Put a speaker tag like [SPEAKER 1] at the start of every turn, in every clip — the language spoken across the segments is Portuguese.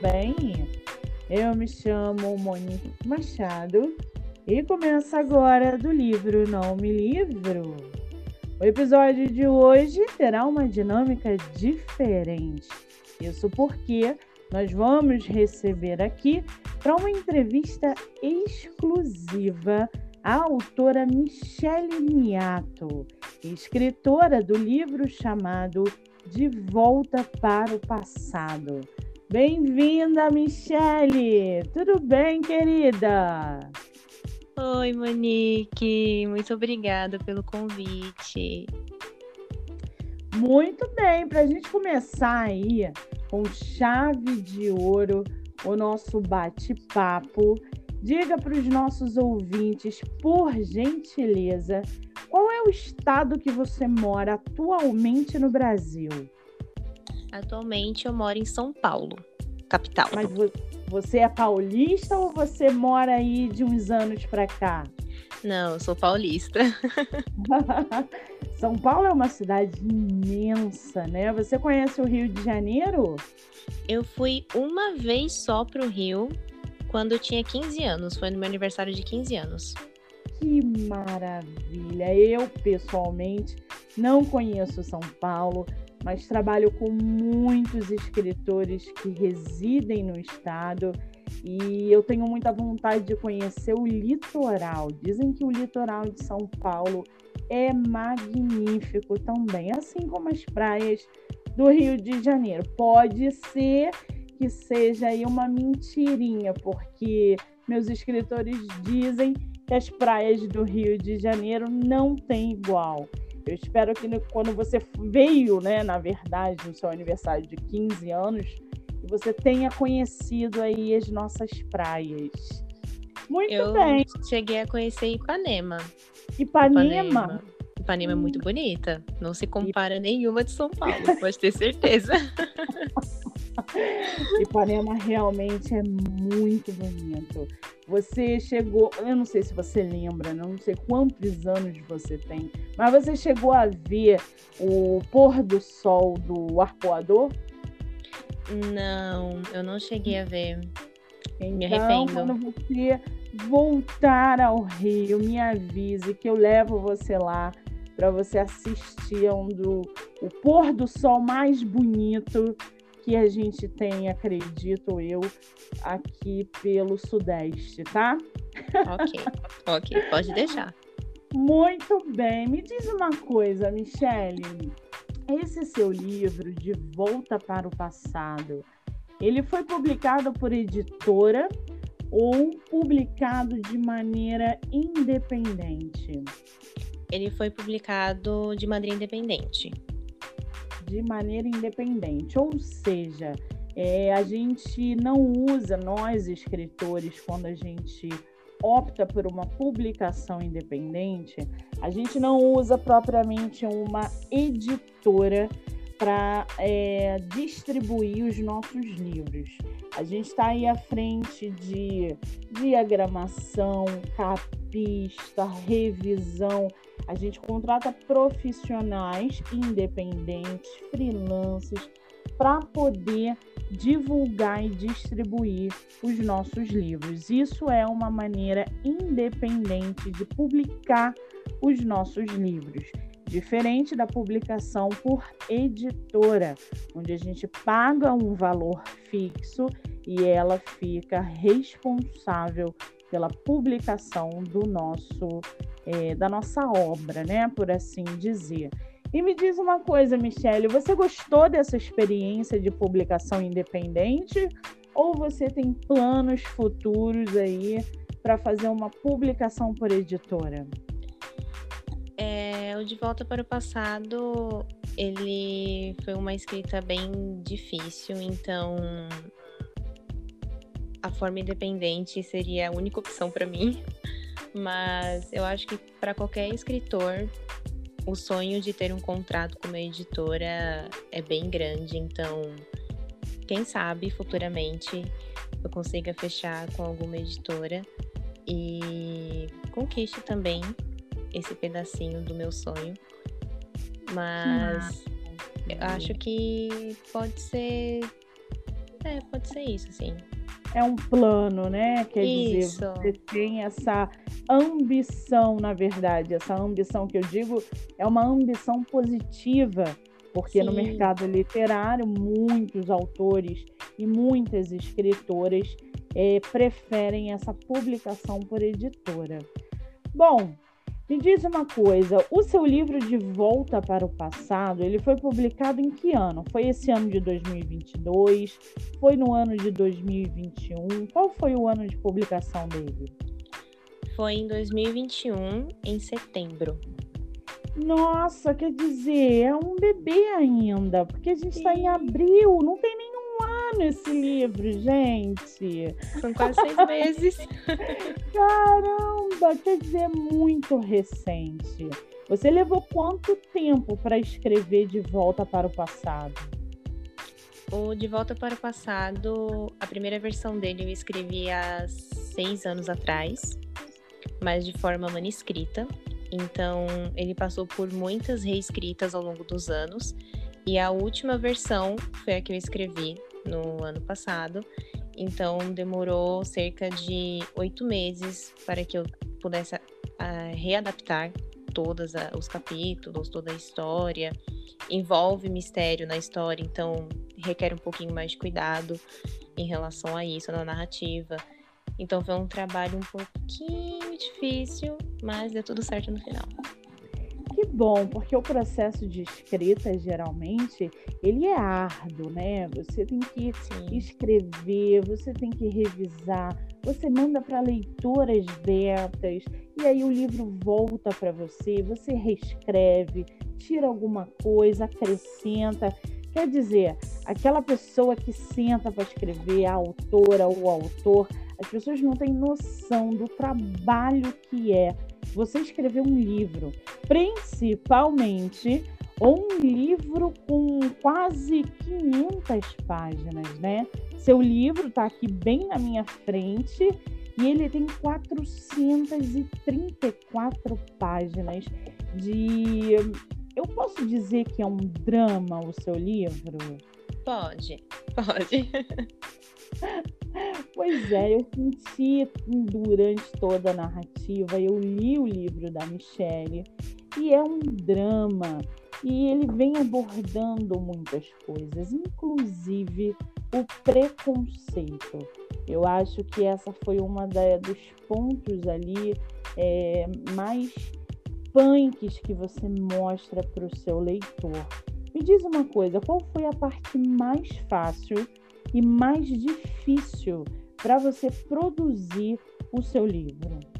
[SPEAKER 1] bem? Eu me chamo Monique Machado e começa agora do livro Não Me Livro. O episódio de hoje terá uma dinâmica diferente. Isso porque nós vamos receber aqui para uma entrevista exclusiva a autora Michele Niato, escritora do livro chamado De Volta para o Passado. Bem-vinda, Michele! Tudo bem, querida?
[SPEAKER 2] Oi, Monique, muito obrigada pelo convite.
[SPEAKER 1] Muito bem, para a gente começar aí com chave de ouro o nosso bate-papo, diga para os nossos ouvintes, por gentileza, qual é o estado que você mora atualmente no Brasil?
[SPEAKER 2] Atualmente eu moro em São Paulo, capital.
[SPEAKER 1] Mas você é paulista ou você mora aí de uns anos para cá?
[SPEAKER 2] Não, eu sou paulista.
[SPEAKER 1] São Paulo é uma cidade imensa, né? Você conhece o Rio de Janeiro?
[SPEAKER 2] Eu fui uma vez só pro Rio, quando eu tinha 15 anos. Foi no meu aniversário de 15 anos.
[SPEAKER 1] Que maravilha! Eu, pessoalmente, não conheço São Paulo, mas trabalho com muitos escritores que residem no estado e eu tenho muita vontade de conhecer o litoral. Dizem que o litoral de São Paulo é magnífico também, assim como as praias do Rio de Janeiro. Pode ser que seja aí uma mentirinha, porque meus escritores dizem que as praias do Rio de Janeiro não têm igual. Eu espero que quando você veio, né, na verdade, no seu aniversário de 15 anos, que você tenha conhecido aí as nossas praias.
[SPEAKER 2] Muito Eu bem. Cheguei a conhecer Ipanema.
[SPEAKER 1] Ipanema? Ipanema.
[SPEAKER 2] Ipanema é muito bonita. Não se compara nenhuma de São Paulo, pode ter certeza.
[SPEAKER 1] Ipanema realmente é muito bonito. Você chegou, eu não sei se você lembra, não sei quantos anos você tem, mas você chegou a ver o pôr do sol do arpoador?
[SPEAKER 2] Não, eu não cheguei a ver.
[SPEAKER 1] Então, me arrependo. quando você voltar ao Rio, me avise que eu levo você lá para você assistir a um do o pôr do sol mais bonito que a gente tem, acredito eu, aqui pelo Sudeste, tá?
[SPEAKER 2] Ok, ok, pode deixar.
[SPEAKER 1] Muito bem. Me diz uma coisa, Michele. Esse seu livro, De Volta para o Passado, ele foi publicado por editora ou publicado de maneira independente?
[SPEAKER 2] Ele foi publicado de maneira independente.
[SPEAKER 1] De maneira independente, ou seja, é, a gente não usa, nós escritores, quando a gente opta por uma publicação independente, a gente não usa propriamente uma editora para é, distribuir os nossos livros. A gente está aí à frente de diagramação, capista, revisão. A gente contrata profissionais independentes, freelancers, para poder divulgar e distribuir os nossos livros. Isso é uma maneira independente de publicar os nossos livros diferente da publicação por editora, onde a gente paga um valor fixo e ela fica responsável pela publicação do nosso é, da nossa obra, né, por assim dizer. E me diz uma coisa, Michele, você gostou dessa experiência de publicação independente ou você tem planos futuros aí para fazer uma publicação por editora?
[SPEAKER 2] É, o De Volta para o Passado, ele foi uma escrita bem difícil, então a forma independente seria a única opção para mim. Mas eu acho que para qualquer escritor, o sonho de ter um contrato com uma editora é bem grande, então quem sabe futuramente eu consiga fechar com alguma editora e conquiste também esse pedacinho do meu sonho. Mas eu acho que pode ser É, pode ser isso, sim.
[SPEAKER 1] É um plano, né? Quer
[SPEAKER 2] isso.
[SPEAKER 1] dizer, você tem essa ambição, na verdade. Essa ambição que eu digo é uma ambição positiva, porque sim. no mercado literário, muitos autores e muitas escritoras é, preferem essa publicação por editora. Bom, me diz uma coisa, o seu livro de Volta para o Passado, ele foi publicado em que ano? Foi esse ano de 2022? Foi no ano de 2021? Qual foi o ano de publicação dele?
[SPEAKER 2] Foi em 2021, em setembro.
[SPEAKER 1] Nossa, quer dizer, é um bebê ainda, porque a gente está em abril, não tem nenhum ano esse livro, gente.
[SPEAKER 2] São quase seis meses.
[SPEAKER 1] Caramba, quer dizer, é muito recente. Você levou quanto tempo para escrever De Volta para o Passado?
[SPEAKER 2] O De Volta para o Passado, a primeira versão dele eu escrevi há seis anos atrás, mas de forma manuscrita. Então, ele passou por muitas reescritas ao longo dos anos. E a última versão foi a que eu escrevi no ano passado. Então, demorou cerca de oito meses para que eu pudesse uh, readaptar todos os capítulos, toda a história. Envolve mistério na história, então requer um pouquinho mais de cuidado em relação a isso, na narrativa. Então foi um trabalho um pouquinho difícil, mas deu tudo certo no final.
[SPEAKER 1] Bom, porque o processo de escrita, geralmente, ele é árduo, né? Você tem que Sim. escrever, você tem que revisar, você manda para leitoras betas, e aí o livro volta para você, você reescreve, tira alguma coisa, acrescenta. Quer dizer, aquela pessoa que senta para escrever, a autora ou o autor, as pessoas não têm noção do trabalho que é você escrever um livro, principalmente um livro com quase 500 páginas, né? Seu livro está aqui bem na minha frente e ele tem 434 páginas de. Eu posso dizer que é um drama o seu livro?
[SPEAKER 2] Pode, pode.
[SPEAKER 1] Pois é, eu senti durante toda a narrativa, eu li o livro da Michelle e é um drama e ele vem abordando muitas coisas, inclusive o preconceito. Eu acho que essa foi uma da, dos pontos ali é, mais punks que você mostra para o seu leitor. Me diz uma coisa, qual foi a parte mais fácil e mais difícil para você produzir o seu livro?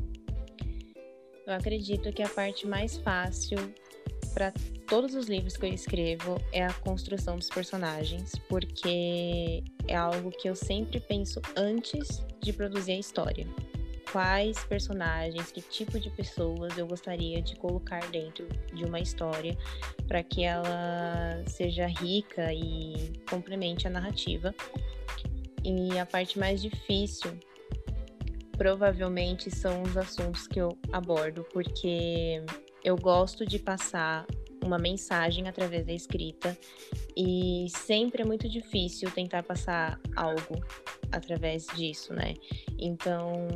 [SPEAKER 2] Eu acredito que a parte mais fácil para todos os livros que eu escrevo é a construção dos personagens, porque é algo que eu sempre penso antes de produzir a história. Quais personagens, que tipo de pessoas eu gostaria de colocar dentro de uma história para que ela seja rica e complemente a narrativa. E a parte mais difícil provavelmente são os assuntos que eu abordo, porque eu gosto de passar uma mensagem através da escrita e sempre é muito difícil tentar passar algo através disso, né? Então,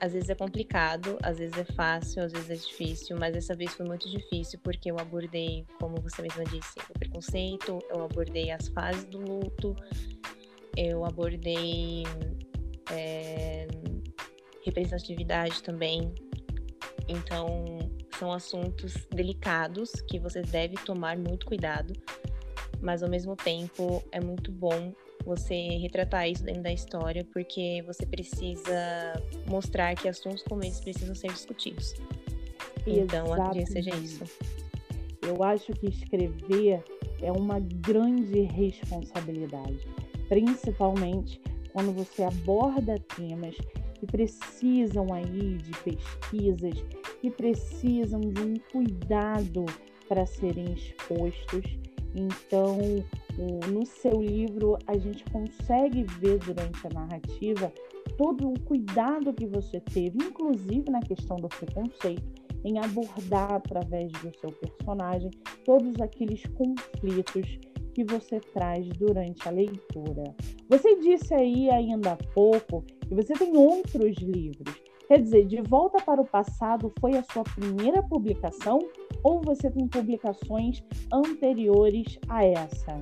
[SPEAKER 2] às vezes é complicado, às vezes é fácil, às vezes é difícil, mas dessa vez foi muito difícil porque eu abordei, como você mesma disse, o preconceito, eu abordei as fases do luto, eu abordei é, representatividade também. Então, são assuntos delicados que você deve tomar muito cuidado, mas ao mesmo tempo é muito bom você retratar isso dentro da história, porque você precisa mostrar que assuntos como esses precisam ser discutidos. Então, acredito seja isso.
[SPEAKER 1] Eu acho que escrever é uma grande responsabilidade principalmente quando você aborda temas precisam aí de pesquisas, que precisam de um cuidado para serem expostos. Então, no seu livro, a gente consegue ver durante a narrativa todo o cuidado que você teve, inclusive na questão do preconceito, em abordar através do seu personagem todos aqueles conflitos que você traz durante a leitura. Você disse aí ainda há pouco que você tem outros livros. Quer dizer, De Volta para o Passado foi a sua primeira publicação ou você tem publicações anteriores a essa?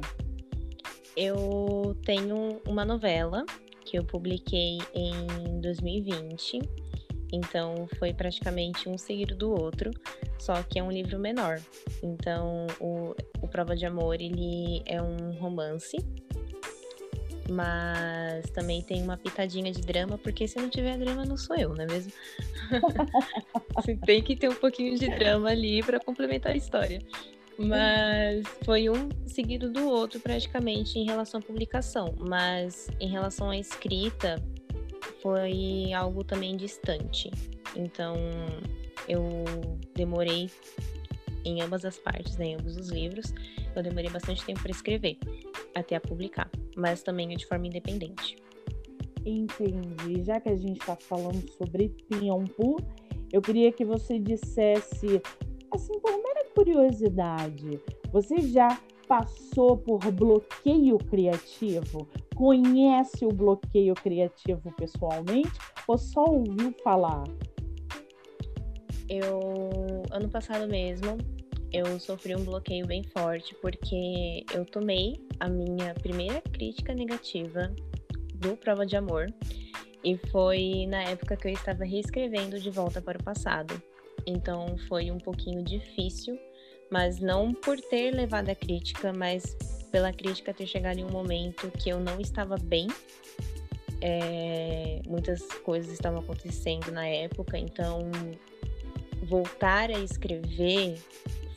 [SPEAKER 2] Eu tenho uma novela que eu publiquei em 2020. Então foi praticamente um seguido do outro, só que é um livro menor. Então o, o Prova de Amor ele é um romance, mas também tem uma pitadinha de drama, porque se não tiver drama não sou eu, não é mesmo? tem que ter um pouquinho de drama ali para complementar a história. Mas foi um seguido do outro praticamente em relação à publicação. Mas em relação à escrita, foi algo também distante. Então eu demorei em ambas as partes, né, em ambos os livros, eu demorei bastante tempo para escrever, até a publicar, mas também de forma independente.
[SPEAKER 1] Entendi. Já que a gente está falando sobre tempo, eu queria que você dissesse, assim, por mera curiosidade, você já passou por bloqueio criativo? Conhece o bloqueio criativo pessoalmente ou só ouviu falar?
[SPEAKER 2] Eu, ano passado mesmo, eu sofri um bloqueio bem forte porque eu tomei a minha primeira crítica negativa do Prova de Amor e foi na época que eu estava reescrevendo De Volta para o Passado. Então foi um pouquinho difícil, mas não por ter levado a crítica, mas pela crítica ter chegado em um momento que eu não estava bem. É, muitas coisas estavam acontecendo na época, então voltar a escrever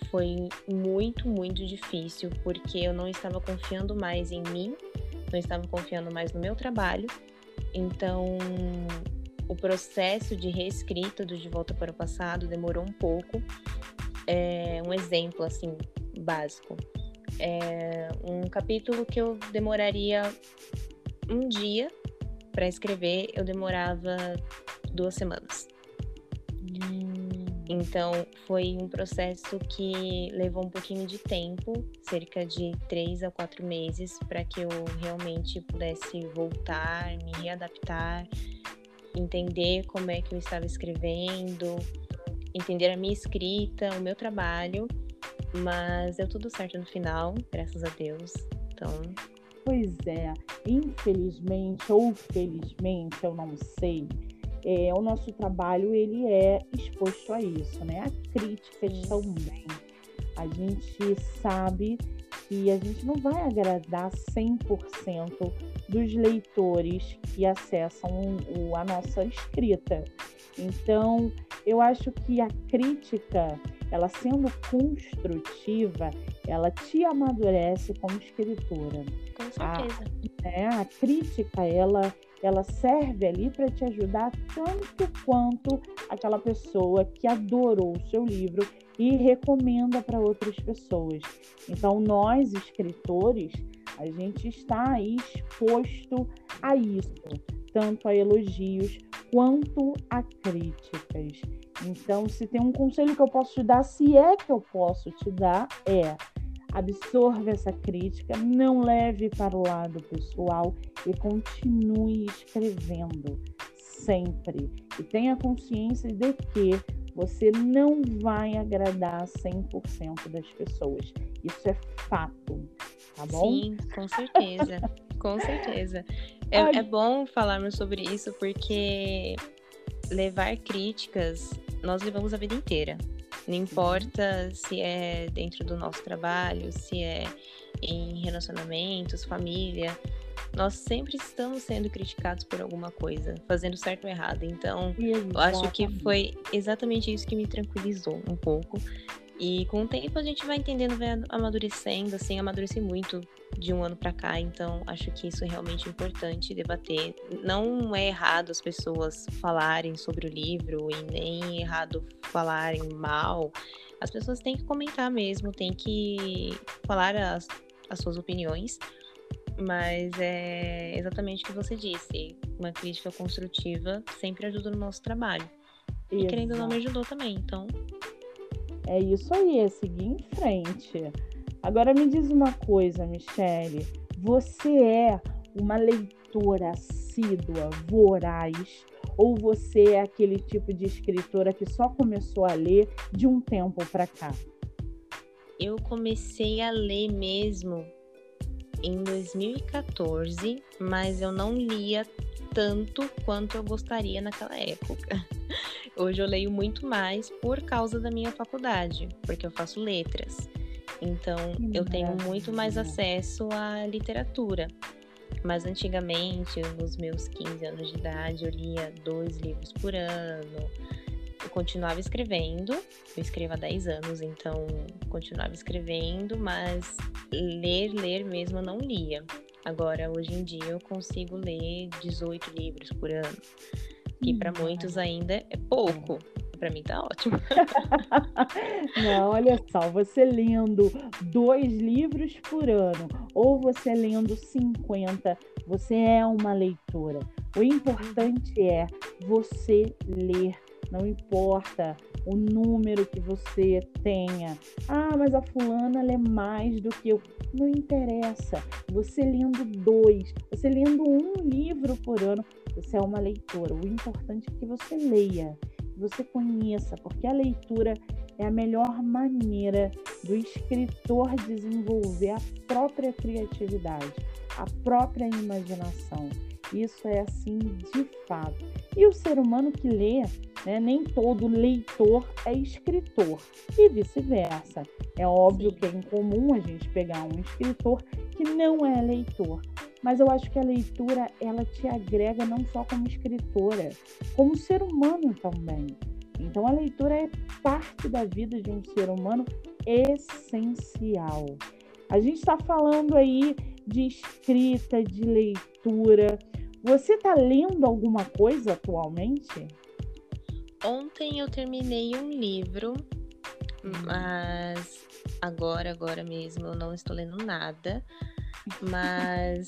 [SPEAKER 2] foi muito, muito difícil, porque eu não estava confiando mais em mim, não estava confiando mais no meu trabalho. Então, o processo de reescrita do De Volta para o Passado demorou um pouco. É, um exemplo, assim, básico. É um capítulo que eu demoraria um dia para escrever, eu demorava duas semanas. Então, foi um processo que levou um pouquinho de tempo, cerca de três a quatro meses, para que eu realmente pudesse voltar, me readaptar, entender como é que eu estava escrevendo, entender a minha escrita, o meu trabalho. Mas deu tudo certo no final, graças a Deus. Então.
[SPEAKER 1] Pois é, infelizmente ou felizmente, eu não sei é, o nosso trabalho ele é exposto a isso, né? A críticas também. A gente sabe que a gente não vai agradar 100% dos leitores que acessam o, a nossa escrita. Então, eu acho que a crítica, ela sendo construtiva, ela te amadurece como escritora.
[SPEAKER 2] Com certeza.
[SPEAKER 1] A, é, a crítica, ela ela serve ali para te ajudar tanto quanto aquela pessoa que adorou o seu livro e recomenda para outras pessoas. Então, nós, escritores, a gente está aí exposto a isso, tanto a elogios quanto a críticas. Então, se tem um conselho que eu posso te dar, se é que eu posso te dar, é absorva essa crítica, não leve para o lado pessoal e continue escrevendo sempre. E tenha consciência de que você não vai agradar 100% das pessoas. Isso é fato, tá bom?
[SPEAKER 2] Sim, com certeza. com certeza. É, é bom falarmos sobre isso porque levar críticas nós levamos a vida inteira. Não importa se é dentro do nosso trabalho, se é em relacionamentos, família, nós sempre estamos sendo criticados por alguma coisa, fazendo certo ou errado. Então, exatamente. eu acho que foi exatamente isso que me tranquilizou um pouco e com o tempo a gente vai entendendo, vai amadurecendo, assim, amadureci muito de um ano para cá, então acho que isso é realmente importante debater. Não é errado as pessoas falarem sobre o livro e nem errado falarem mal. As pessoas têm que comentar mesmo, têm que falar as, as suas opiniões, mas é exatamente o que você disse. Uma crítica construtiva sempre ajuda no nosso trabalho. E querendo ou não me ajudou também, então
[SPEAKER 1] é isso aí, é seguir em frente. Agora me diz uma coisa, Michele. Você é uma leitora assídua, voraz, ou você é aquele tipo de escritora que só começou a ler de um tempo para cá?
[SPEAKER 2] Eu comecei a ler mesmo em 2014, mas eu não lia tanto quanto eu gostaria naquela época. Hoje eu leio muito mais por causa da minha faculdade, porque eu faço letras. Então eu tenho muito mais acesso à literatura. Mas antigamente, nos meus 15 anos de idade, eu lia dois livros por ano. Eu continuava escrevendo, eu escrevo há 10 anos, então continuava escrevendo, mas ler, ler mesmo eu não lia. Agora, hoje em dia, eu consigo ler 18 livros por ano, que para muitos ainda é pouco. Para mim tá ótimo.
[SPEAKER 1] Não, olha só, você lendo dois livros por ano ou você lendo 50, você é uma leitora. O importante é você ler, não importa o número que você tenha. Ah, mas a fulana lê mais do que eu. Não interessa. Você lendo dois, você lendo um livro por ano, você é uma leitora. O importante é que você leia você conheça, porque a leitura é a melhor maneira do escritor desenvolver a própria criatividade, a própria imaginação. Isso é assim de fato. E o ser humano que lê, né, nem todo leitor é escritor, e vice-versa. É óbvio que é incomum a gente pegar um escritor que não é leitor, mas eu acho que a leitura ela te agrega não só como escritora, como ser humano também. Então a leitura é parte da vida de um ser humano essencial. A gente está falando aí de escrita, de leitura. Você está lendo alguma coisa atualmente?
[SPEAKER 2] Ontem eu terminei um livro, uhum. mas agora, agora mesmo eu não estou lendo nada. Mas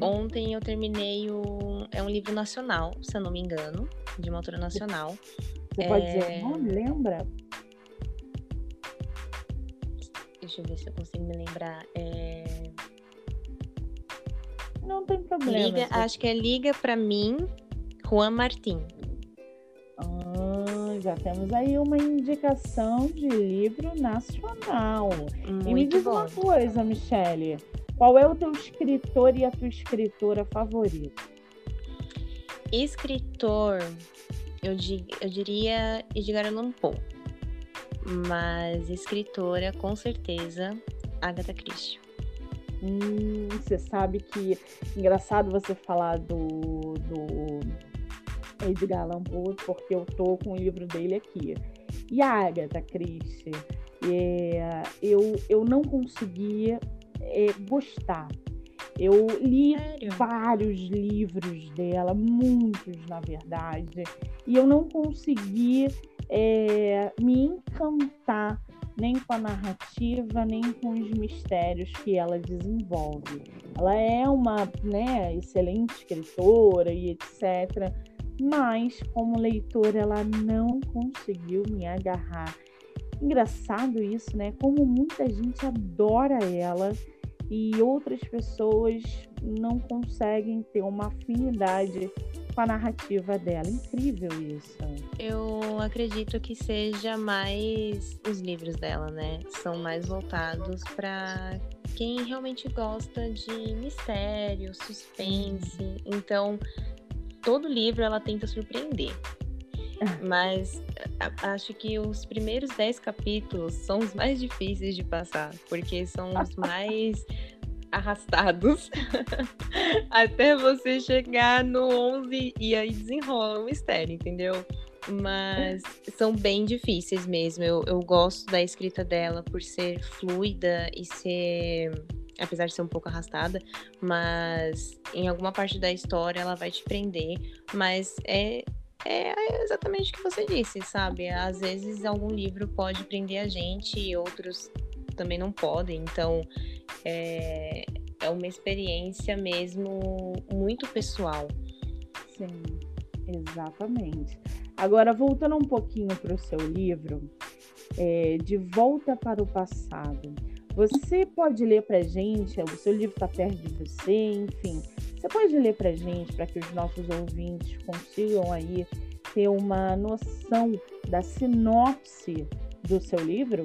[SPEAKER 2] ontem eu terminei o. É um livro nacional, se eu não me engano, de uma autora nacional.
[SPEAKER 1] Você é... pode dizer o nome, lembra?
[SPEAKER 2] Deixa eu ver se eu consigo me lembrar. É...
[SPEAKER 1] Não tem problema.
[SPEAKER 2] Liga. Acho que é Liga para mim, Juan Martin.
[SPEAKER 1] Ah, já temos aí uma indicação de livro nacional.
[SPEAKER 2] Muito
[SPEAKER 1] e me diz
[SPEAKER 2] bom.
[SPEAKER 1] uma coisa, Michele. Qual é o teu escritor e a tua escritora favorita?
[SPEAKER 2] Escritor, eu, eu diria Edgar Allan Poe. Mas escritora, com certeza, Agatha Christie.
[SPEAKER 1] Hum, você sabe que engraçado você falar do, do Edgar Allan Poe, porque eu tô com o livro dele aqui. E a Agatha Christie, é, eu, eu não conseguia é, gostar. Eu li Sério? vários livros dela, muitos na verdade, e eu não consegui é, me encantar nem com a narrativa, nem com os mistérios que ela desenvolve. Ela é uma né, excelente escritora e etc., mas como leitora ela não conseguiu me agarrar engraçado isso, né? Como muita gente adora ela e outras pessoas não conseguem ter uma afinidade com a narrativa dela. Incrível isso.
[SPEAKER 2] Eu acredito que seja mais os livros dela, né? São mais voltados para quem realmente gosta de mistério, suspense. Então, todo livro ela tenta surpreender. Mas acho que os primeiros dez capítulos são os mais difíceis de passar, porque são os mais arrastados até você chegar no 11 e aí desenrola o mistério, entendeu? Mas são bem difíceis mesmo. Eu, eu gosto da escrita dela por ser fluida e ser apesar de ser um pouco arrastada, mas em alguma parte da história ela vai te prender, mas é é exatamente o que você disse, sabe? Às vezes algum livro pode prender a gente e outros também não podem. Então é, é uma experiência mesmo muito pessoal.
[SPEAKER 1] Sim, exatamente. Agora, voltando um pouquinho para o seu livro, é, De Volta para o Passado, Você pode ler para gente, o seu livro está perto de você, enfim. Você pode ler para gente para que os nossos ouvintes consigam aí ter uma noção da sinopse do seu livro?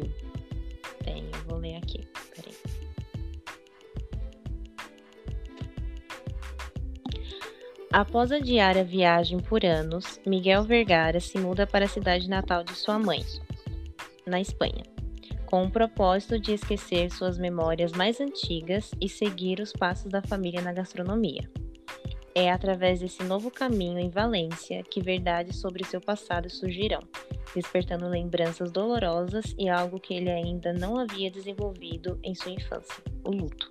[SPEAKER 2] Tenho, vou ler aqui. Peraí. Após a diária viagem por anos, Miguel Vergara se muda para a cidade natal de sua mãe, na Espanha, com o propósito de esquecer suas memórias mais antigas e seguir os passos da família na gastronomia. É através desse novo caminho em Valência que verdades sobre seu passado surgirão, despertando lembranças dolorosas e algo que ele ainda não havia desenvolvido em sua infância: o luto.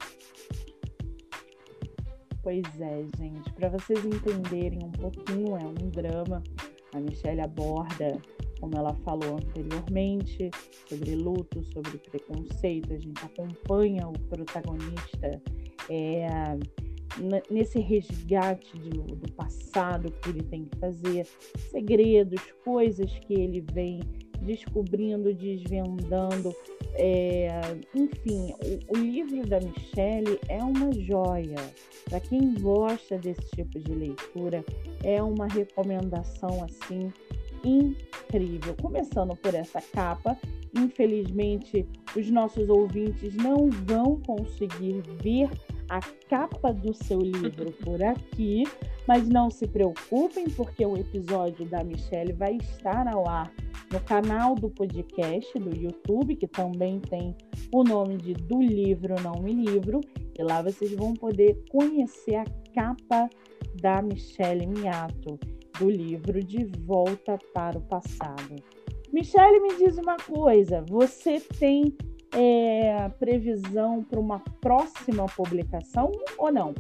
[SPEAKER 1] Pois é, gente, para vocês entenderem um pouquinho, é um drama. A Michelle aborda, como ela falou anteriormente, sobre luto, sobre preconceito. A gente acompanha o protagonista é, nesse resgate do, do passado que ele tem que fazer, segredos, coisas que ele vem descobrindo, desvendando. É, enfim, o, o, livro da Michelle é uma joia. Para quem gosta desse tipo de leitura, é uma recomendação assim incrível. Começando por essa capa, infelizmente os nossos ouvintes não vão conseguir ver a capa do seu livro por aqui, mas não se preocupem, porque o episódio da Michelle vai estar ao ar no canal do podcast do YouTube, que também tem o nome de Do Livro Não Me Livro, e lá vocês vão poder conhecer a capa da Michelle Miato, do livro De Volta para o Passado. Michelle, me diz uma coisa: você tem é, previsão para uma próxima publicação ou não?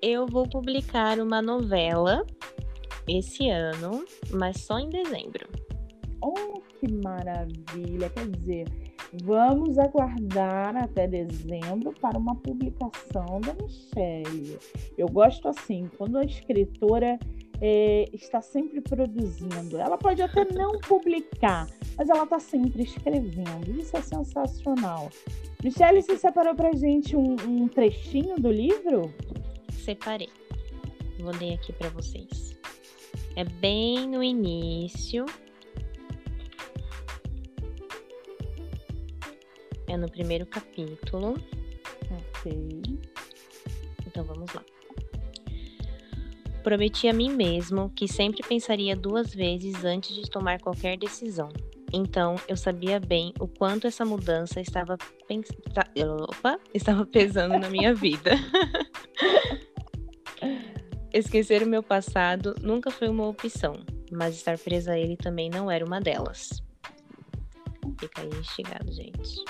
[SPEAKER 2] Eu vou publicar uma novela esse ano, mas só em dezembro.
[SPEAKER 1] Oh, que maravilha! Quer dizer, vamos aguardar até dezembro para uma publicação da Michelle. Eu gosto assim, quando a escritora é, está sempre produzindo. Ela pode até não publicar, mas ela está sempre escrevendo. Isso é sensacional. Michelle, você separou para gente um, um trechinho do livro?
[SPEAKER 2] Separei. Vou ler aqui para vocês. É bem no início. É no primeiro capítulo.
[SPEAKER 1] Ok.
[SPEAKER 2] Então vamos lá. Prometi a mim mesmo que sempre pensaria duas vezes antes de tomar qualquer decisão. Então, eu sabia bem o quanto essa mudança estava, pens... Opa, estava pesando na minha vida. Esquecer o meu passado nunca foi uma opção, mas estar presa a ele também não era uma delas. Fica aí instigado, gente.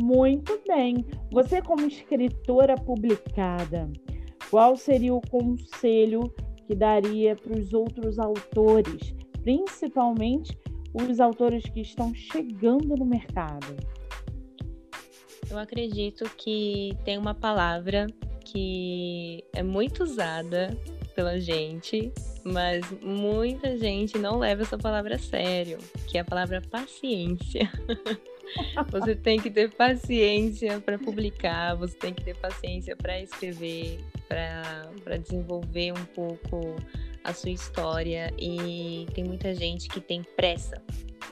[SPEAKER 1] Muito bem. Você, como escritora publicada, qual seria o conselho que daria para os outros autores, principalmente os autores que estão chegando no mercado?
[SPEAKER 2] Eu acredito que tem uma palavra que é muito usada pela gente, mas muita gente não leva essa palavra a sério, que é a palavra paciência. você tem que ter paciência para publicar, você tem que ter paciência para escrever, para desenvolver um pouco a sua história. E tem muita gente que tem pressa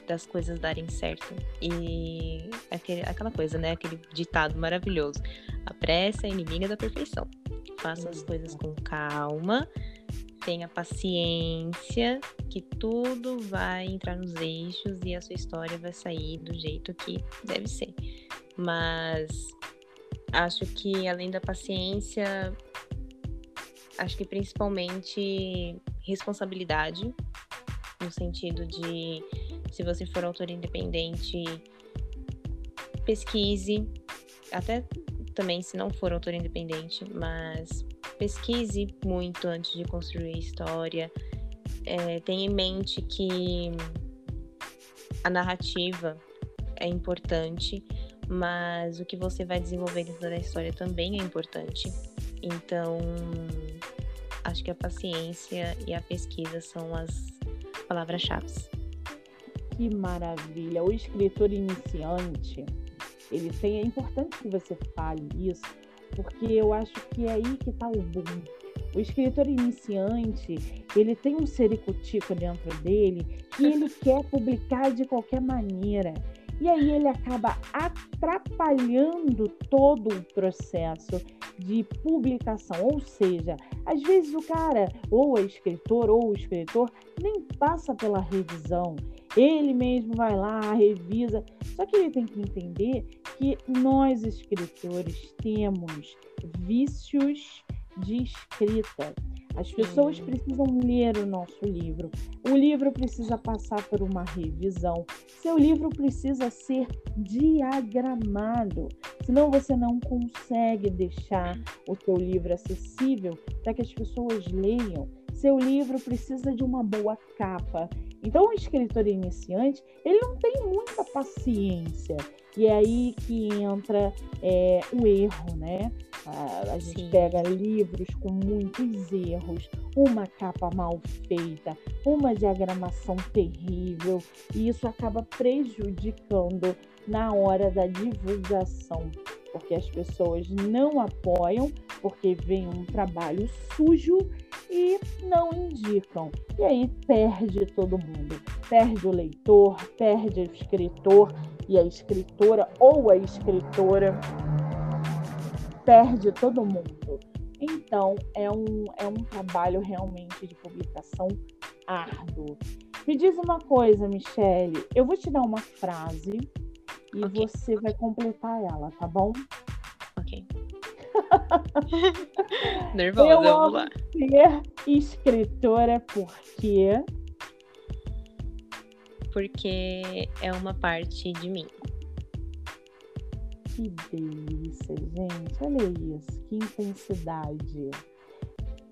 [SPEAKER 2] das coisas darem certo. E aquele, aquela coisa, né? Aquele ditado maravilhoso: a pressa é inimiga da perfeição. Faça as coisas com calma tenha paciência, que tudo vai entrar nos eixos e a sua história vai sair do jeito que deve ser. Mas acho que além da paciência, acho que principalmente responsabilidade, no sentido de se você for autor independente, pesquise, até também se não for autor independente, mas pesquise muito antes de construir a história. É, tenha em mente que a narrativa é importante, mas o que você vai desenvolver dentro da história também é importante. Então, acho que a paciência e a pesquisa são as palavras-chave.
[SPEAKER 1] Que maravilha! O escritor iniciante, ele tem. É importante que você fale isso, porque eu acho que é aí que está o boom. O escritor iniciante, ele tem um sericutico dentro dele e ele quer publicar de qualquer maneira. E aí ele acaba atrapalhando todo o processo de publicação. Ou seja, às vezes o cara, ou a escritor, ou o escritor, nem passa pela revisão. Ele mesmo vai lá, revisa. Só que ele tem que entender que nós, escritores, temos vícios de escrita. As pessoas precisam ler o nosso livro. O livro precisa passar por uma revisão. Seu livro precisa ser diagramado. Senão você não consegue deixar o seu livro acessível para que as pessoas leiam. Seu livro precisa de uma boa capa. Então, o escritor iniciante, ele não tem muita paciência. E é aí que entra é, o erro, né? A, a gente pega livros com muitos erros, uma capa mal feita, uma diagramação terrível, e isso acaba prejudicando na hora da divulgação, porque as pessoas não apoiam, porque vem um trabalho sujo e não indicam. E aí perde todo mundo. Perde o leitor, perde o escritor e a escritora ou a escritora perde todo mundo. Então, é um, é um trabalho realmente de publicação árduo. Me diz uma coisa, Michele. Eu vou te dar uma frase e okay. você vai completar ela, tá bom?
[SPEAKER 2] Ok. Nervosa, eu vamos lá.
[SPEAKER 1] Ser escritora porque.
[SPEAKER 2] Porque é uma parte de mim.
[SPEAKER 1] Que delícia, gente. Olha isso, que intensidade.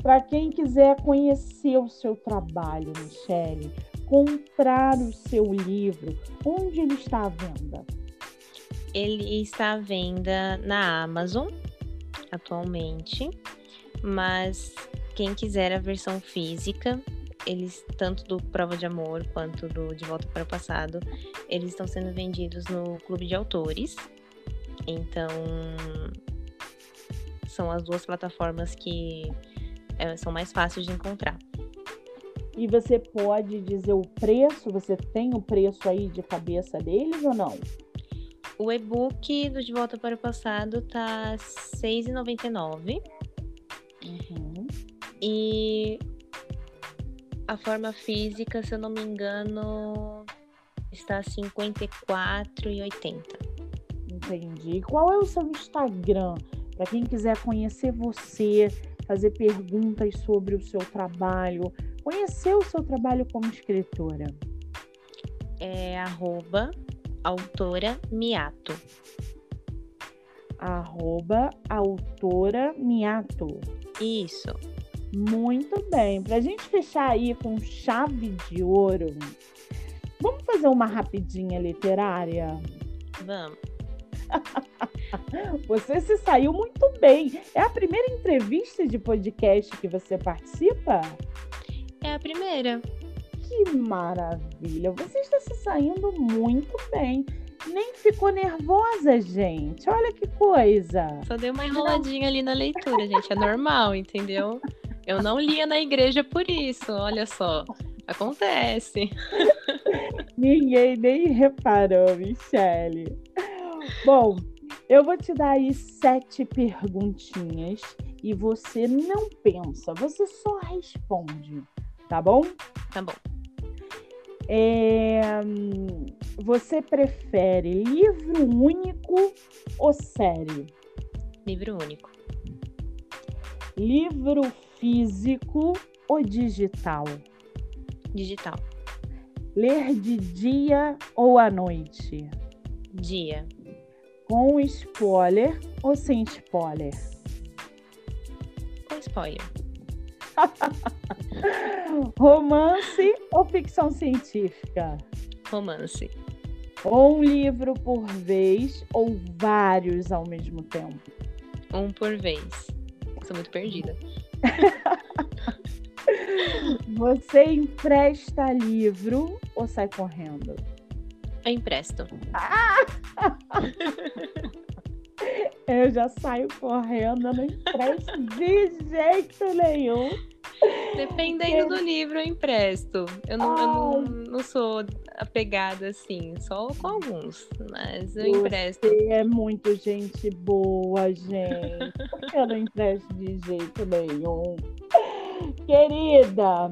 [SPEAKER 1] Para quem quiser conhecer o seu trabalho, Michele, comprar o seu livro, onde ele está à venda?
[SPEAKER 2] Ele está à venda na Amazon atualmente, mas quem quiser a versão física, eles tanto do Prova de Amor quanto do De Volta para o Passado, eles estão sendo vendidos no Clube de Autores. Então, são as duas plataformas que é, são mais fáceis de encontrar.
[SPEAKER 1] E você pode dizer o preço? Você tem o preço aí de cabeça deles ou não?
[SPEAKER 2] O e-book do De Volta para o Passado tá R$ 6,99. Uhum. E a forma física, se eu não me engano, está R$ 54,80.
[SPEAKER 1] Entendi. Qual é o seu Instagram? Para quem quiser conhecer você, fazer perguntas sobre o seu trabalho, conhecer o seu trabalho como escritora.
[SPEAKER 2] É arroba autora Miato.
[SPEAKER 1] Arroba autora Miato.
[SPEAKER 2] Isso.
[SPEAKER 1] Muito bem. Para a gente fechar aí com chave de ouro, vamos fazer uma rapidinha literária?
[SPEAKER 2] Vamos.
[SPEAKER 1] Você se saiu muito bem. É a primeira entrevista de podcast que você participa?
[SPEAKER 2] É a primeira.
[SPEAKER 1] Que maravilha! Você está se saindo muito bem. Nem ficou nervosa, gente. Olha que coisa.
[SPEAKER 2] Só deu uma enroladinha ali na leitura, gente. É normal, entendeu? Eu não lia na igreja por isso. Olha só. Acontece.
[SPEAKER 1] Ninguém nem reparou, Michele. Bom, eu vou te dar aí sete perguntinhas e você não pensa, você só responde, tá bom?
[SPEAKER 2] Tá bom.
[SPEAKER 1] É, você prefere livro único ou série?
[SPEAKER 2] Livro único.
[SPEAKER 1] Livro físico ou digital?
[SPEAKER 2] Digital.
[SPEAKER 1] Ler de dia ou à noite?
[SPEAKER 2] Dia.
[SPEAKER 1] Com spoiler ou sem spoiler?
[SPEAKER 2] Com spoiler.
[SPEAKER 1] Romance ou ficção científica?
[SPEAKER 2] Romance.
[SPEAKER 1] Ou um livro por vez ou vários ao mesmo tempo?
[SPEAKER 2] Um por vez. Sou muito perdida.
[SPEAKER 1] Você empresta livro ou sai correndo?
[SPEAKER 2] Eu empresto.
[SPEAKER 1] Ah! eu já saio correndo, eu não empresto de jeito nenhum.
[SPEAKER 2] Dependendo do livro, eu empresto. Eu não, eu não, não, sou apegada assim, só com alguns, mas eu Você empresto.
[SPEAKER 1] é muito gente boa, gente. Por que eu não empresto de jeito nenhum? Querida,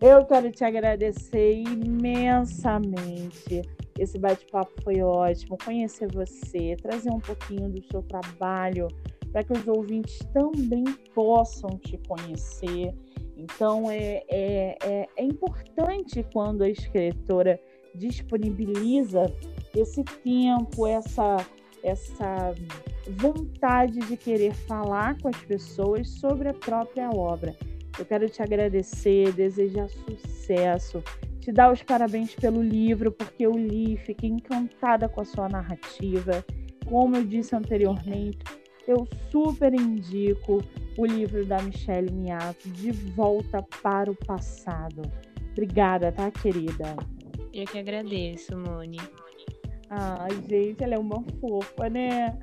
[SPEAKER 1] eu quero te agradecer imensamente. Esse bate-papo foi ótimo. Conhecer você, trazer um pouquinho do seu trabalho para que os ouvintes também possam te conhecer. Então, é, é, é, é importante quando a escritora disponibiliza esse tempo, essa, essa vontade de querer falar com as pessoas sobre a própria obra. Eu quero te agradecer, desejar sucesso, te dar os parabéns pelo livro, porque eu li, fiquei encantada com a sua narrativa. Como eu disse anteriormente, eu super indico o livro da Michelle Miato, De Volta para o Passado. Obrigada, tá, querida?
[SPEAKER 2] Eu que agradeço, Moni.
[SPEAKER 1] Ai, gente, ela é uma fofa, né?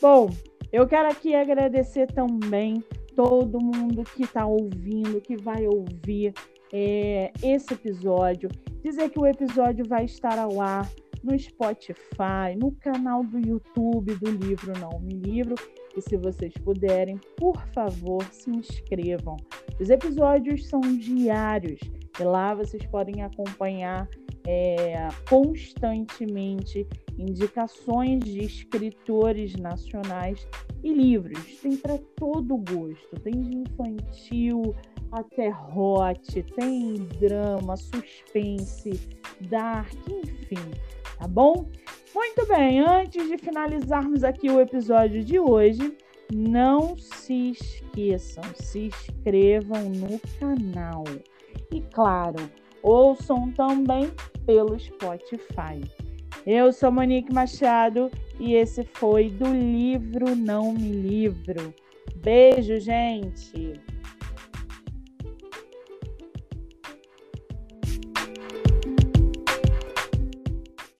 [SPEAKER 1] Bom, eu quero aqui agradecer também todo mundo que está ouvindo, que vai ouvir é, esse episódio. Dizer que o episódio vai estar ao ar no Spotify, no canal do YouTube do Livro Não Me Livro. E se vocês puderem, por favor, se inscrevam. Os episódios são diários e lá vocês podem acompanhar é, constantemente indicações de escritores nacionais e livros. Tem para todo gosto, tem de infantil até hot, tem drama, suspense, dark, enfim, tá bom? Muito bem, antes de finalizarmos aqui o episódio de hoje, não se esqueçam, se inscrevam no canal. E claro, ouçam também pelo Spotify. Eu sou Monique Machado e esse foi do livro Não Me Livro. Beijo, gente!